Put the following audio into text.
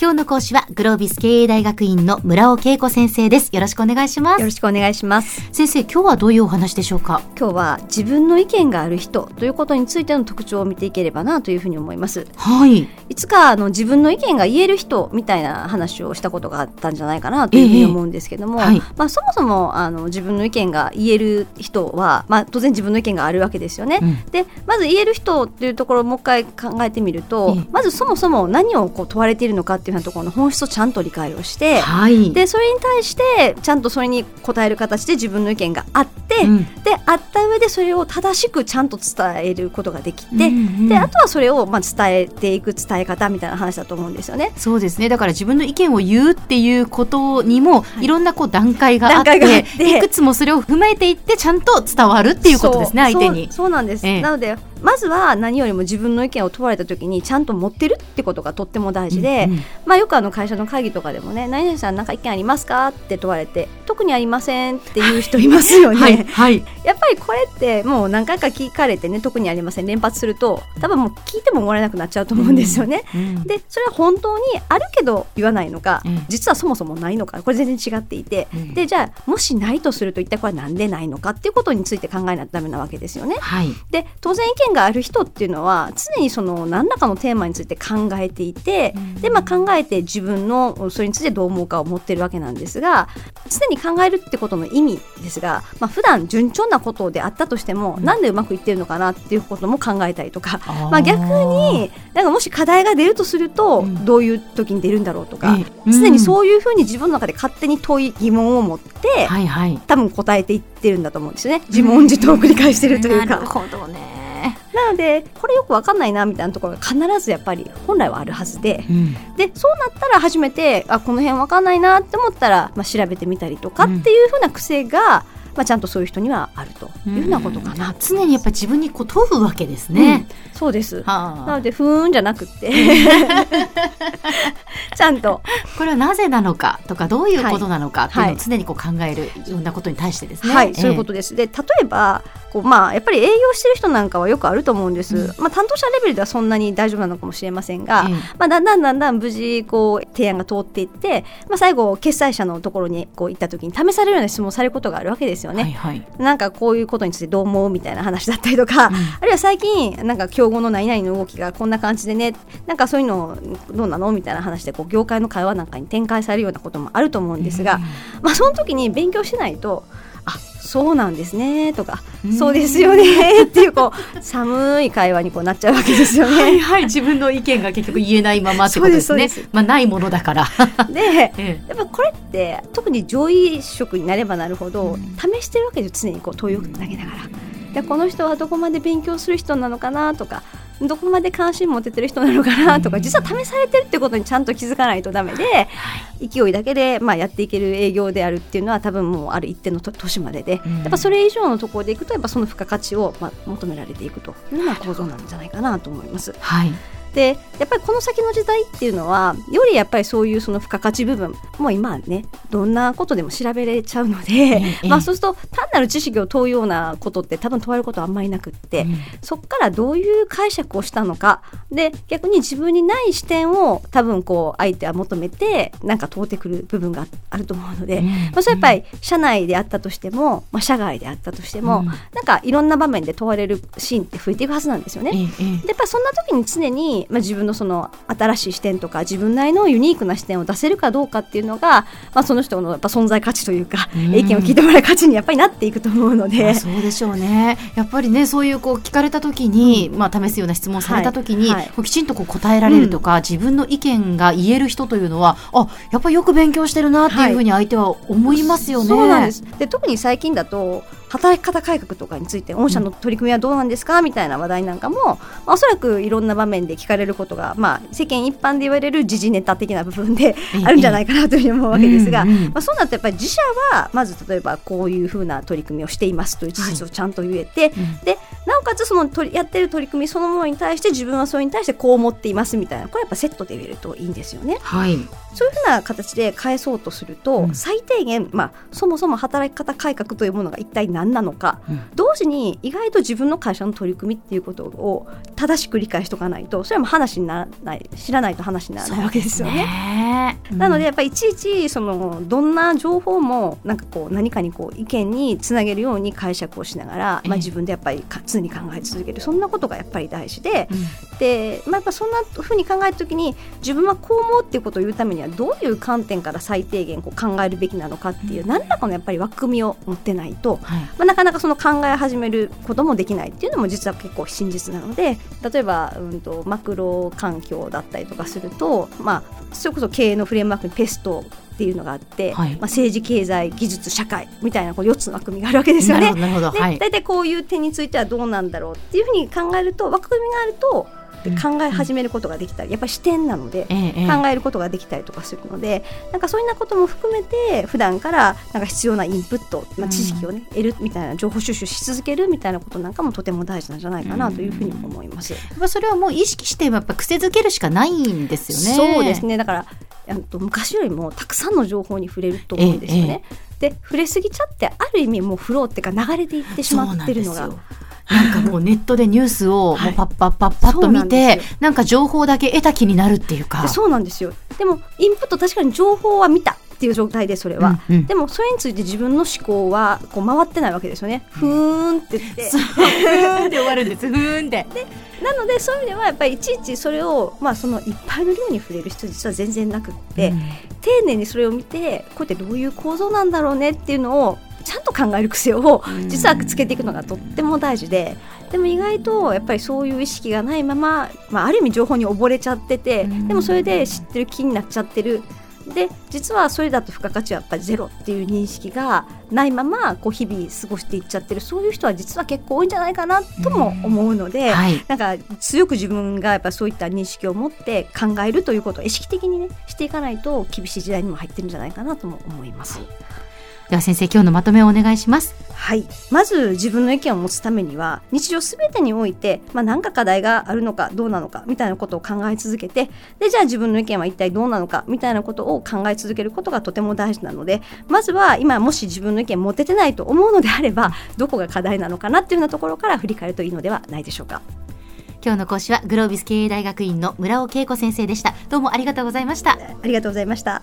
今日の講師はグロービス経営大学院の村尾恵子先生です。よろしくお願いします。よろしくお願いします。先生今日はどういうお話でしょうか？今日は自分の意見がある人ということについての特徴を見ていければなというふうに思います。はい。いつかあの自分の意見が言える人みたいな話をしたことがあったんじゃないかなというふうに思うんですけども、ええはい、まあ、そもそもあの自分の意見が言える人は、まあ、当然自分の意見があるわけですよね。うん、でまず言える人っていうところをもう一回考えてみると、え、まずそもそも何をこう問われているのかっていうようなところの本質をちゃんと理解をして、はい、でそれに対してちゃんとそれに答える形で自分の意見があって、うん、であった上でそれを正しくちゃんと伝えることができて、うんうん、であとはそれをまあ伝えていく伝え方みたいな話だと思うんですよね。そうですね。だから自分の意見を言うっていうことにも、い、ろんなこう段階があっていくつもそれを踏まえていってちゃんと伝わるっていうことですね相手に。そうなんです、ええ、なのでまずは何よりも自分の意見を問われた時にちゃんと持ってるってことがとっても大事で、うんうん、まあ、よくあの会社の会議とかでもね「何々さん何か意見ありますか?」って問われて「特にありません」っていう人いますよね。はい、はい、やっぱりこれってもう何回か聞かれてね「特にありません」連発すると多分もう聞いてももらえなくなっちゃうと思うんですよね。うんうん、でそれは本当にあるけど言わないのか、うん、実はそもそもないのかこれ全然違っていて、でじゃあもしないとすると一体これは何でないのかっていうことについて考えないとダメなわけですよね。はい、で当然意見がある人っていうのは常にその何らかのテーマについて考えていて、でまあ、考えて自分のそれについてどう思うかを持ってるわけなんですが常に考えるってことの意味ですが、まあ普段順調なことであったとしても、うん、なんでうまくいってるのかなっていうことも考えたりとかまあ、逆になんかもし課題が出るとすると、どういう時に出るんだろうとか、うん、常にそういうふうに自分の中で勝手に問い疑問を持って、はいはい、多分答えていってるんだと思うんですよね自問自答を繰り返してるというか。なるほどねなのでこれよく分かんないなみたいなところが必ずやっぱり本来はあるはずで、うん、でそうなったら初めてあこの辺分かんないなって思ったら、まあ、調べてみたりとかっていうふうな癖が、まあ、ちゃんとそういう人にはあるというふうなことかな、うん、常にやっぱり自分にこう問うわけですね、うん、そうです、はあ、なのでふーんじゃなくて。ちゃんと。これはなぜなのかとかどういうことなのかっていうのを常にこう考える、い、ろんなことに対してですね。はい、そういうことです。で例えばこうまあやっぱり営業してる人なんかはよくあると思うんです、うん、まあ、担当者レベルではそんなに大丈夫なのかもしれませんが、うん、まあ、だんだんだんだん無事こう提案が通っていって、まあ、最後決済者のところにこう行った時に試されるような質問をされることがあるわけですよね、はいはい、なんかこういうことについてどう思うみたいな話だったりとか、うん、あるいは最近なんか競合の何々の動きがこんな感じでねなんかそういうのどうなのみたいな話でこう業界の会話なんかに展開されるようなこともあると思うんですが、まあ、その時に勉強しないとあそうなんですねとか、そうですよねっていうこう寒い会話にこうなっちゃうわけですよね。はいはい、自分の意見が結局言えないままってことですね。すまあないものだから。で、やっぱこれって特に上位職になればなるほど、試してるわけです常にこう問いを投げながら。でこの人はどこまで勉強する人なのかなとかどこまで関心持ててる人なのかなとか、実は試されてるってことにちゃんと気づかないとダメで、勢いだけで、まあ、やっていける営業であるっていうのは多分もうある一定の年までで、やっぱそれ以上のところでいくとやっぱその付加価値を、まあ、求められていくというような構造なんじゃないかなと思います。はいでやっぱりこの先の時代っていうのはよりやっぱりそういうその付加価値部分もう今はねどんなことでも調べれちゃうので、ええ、まあそうすると単なる知識を問うようなことって多分問われることはあんまりなくって、うん、そこからどういう解釈をしたのか。で逆に自分にない視点を多分こう相手は求めてなんか問うてくる部分があると思うので、うん、まあ、それやっぱり社内であったとしても、まあ、社外であったとしても、うん、なんかいろんな場面で問われるシーンって増えていくはずなんですよね。え、でやっぱりそんな時に常にまあ、自分のその新しい視点とか自分なりのユニークな視点を出せるかどうかっていうのが、まあ、その人のやっぱ存在価値というか、うん、意見を聞いてもらう価値にやっぱりなっていくと思うので、まあ、そうでしょうね。やっぱりねそういうこう聞かれた時に、うん、まあ、試すような質問された時に、はい。はい、きちんとこう答えられるとか、うん、自分の意見が言える人というのはあやっぱりよく勉強してるなっていうふうに相手は思いますよね。そうなんです。で特に最近だと働き方改革とかについて御社の取り組みはどうなんですかみたいな話題なんかも、まあ、おそらくいろんな場面で聞かれることが、まあ、世間一般で言われる時事ネタ的な部分であるんじゃないかなというふうに思うわけですが、まあ、そうなるとやっぱり自社はまず例えばこういうふうな取り組みをしていますという事実をちゃんと言えて、はい、でなおかつその取りやってる取り組みそのものに対して自分はそれに対してこう思っていますみたいなこれやっぱセットで言えるといいんですよね。はい、そういうふうな形で返そうとすると、うん、最低限、まあ、そもそも働き方改革というものが一体何何なのか、うん、同時に意外と自分の会社の取り組みっていうことを正しく理解しておかないとそれはも話にならない知らないと話にならないわけですよね。ねうん、なのでやっぱりいちいちそのどんな情報もなんかこう何かにこう意見につなげるように解釈をしながら、まあ、自分でやっぱり常に考え続ける。そんなことがやっぱり大事で、うん、で、まあ、やっぱそんなふうに考えた時に自分はこう思うっていうことを言うためにはどういう観点から最低限こう考えるべきなのかっていう、何らかのやっぱり枠組みを持ってないと、はい、まあ、なかなかその考え始めることもできないっていうのも実は結構真実なので例えば、うんと、マクロ環境だったりとかすると、まあ、それこそ経営のフレームワークにペストっていうのがあって、はい、まあ、政治経済技術社会みたいなこう4つの枠組みがあるわけですよね。大体こういう点についてはどうなんだろうっていうふうに考えると枠組みがあると考え始めることができたりやっぱり視点なので考えることができたりとかするのでなんかそういうなことも含めて普段からなんか必要なインプット、まあ、知識をね得るみたいな情報収集し続けるみたいなことなんかもとても大事なんじゃないかなというふうに思います。うん、それはもう意識してやっぱ癖づけるしかないんですよね。そうですねだからあと昔よりもたくさんの情報に触れると思うんですよね。で触れすぎちゃってある意味もうフローっていうか流れていってしまってるのが。なんかもうネットでニュースをもうパッパッパッパッと見て、はい、ななんか情報だけ得た気になるっていうか。そうなんですよ。でもインプット確かに情報は見た。っていう状態でそれは、うんうん、でもそれについて自分の思考はこう回ってないわけですよね、ふーんって言って。ふーんで終わるんです。ふーんででなのでそういう意味ではやっぱりいちいちそれを、まあ、そのいっぱいの量に触れる人実は全然なくって、うん、丁寧にそれを見てこうやってどういう構造なんだろうねっていうのをちゃんと考える癖を実はつけていくのがとっても大事で。でも意外とやっぱりそういう意識がないまま、まあ、ある意味情報に溺れちゃっててでもそれで知ってる気になっちゃってる。で実はそれだと付加価値はやっぱりゼロっていう認識がないままこう日々過ごしていっちゃってる。そういう人は実は結構多いんじゃないかなとも思うので、はい、なんか強く自分がやっぱそういった認識を持って考えるということを意識的にねしていかないと厳しい時代にも入ってるんじゃないかなとも思います。では先生今日のまとめをお願いします。はい。まず自分の意見を持つためには日常すべてにおいて、まあ、何か課題があるのかどうなのかみたいなことを考え続けてでじゃあ自分の意見は一体どうなのかみたいなことを考え続けることがとても大事なのでまずは今もし自分の意見持ててないと思うのであればどこが課題なのかなっていうようなところから振り返るといいのではないでしょうか。今日の講師はグロービス経営大学院の村尾恵子先生でした。どうもありがとうございました。ありがとうございました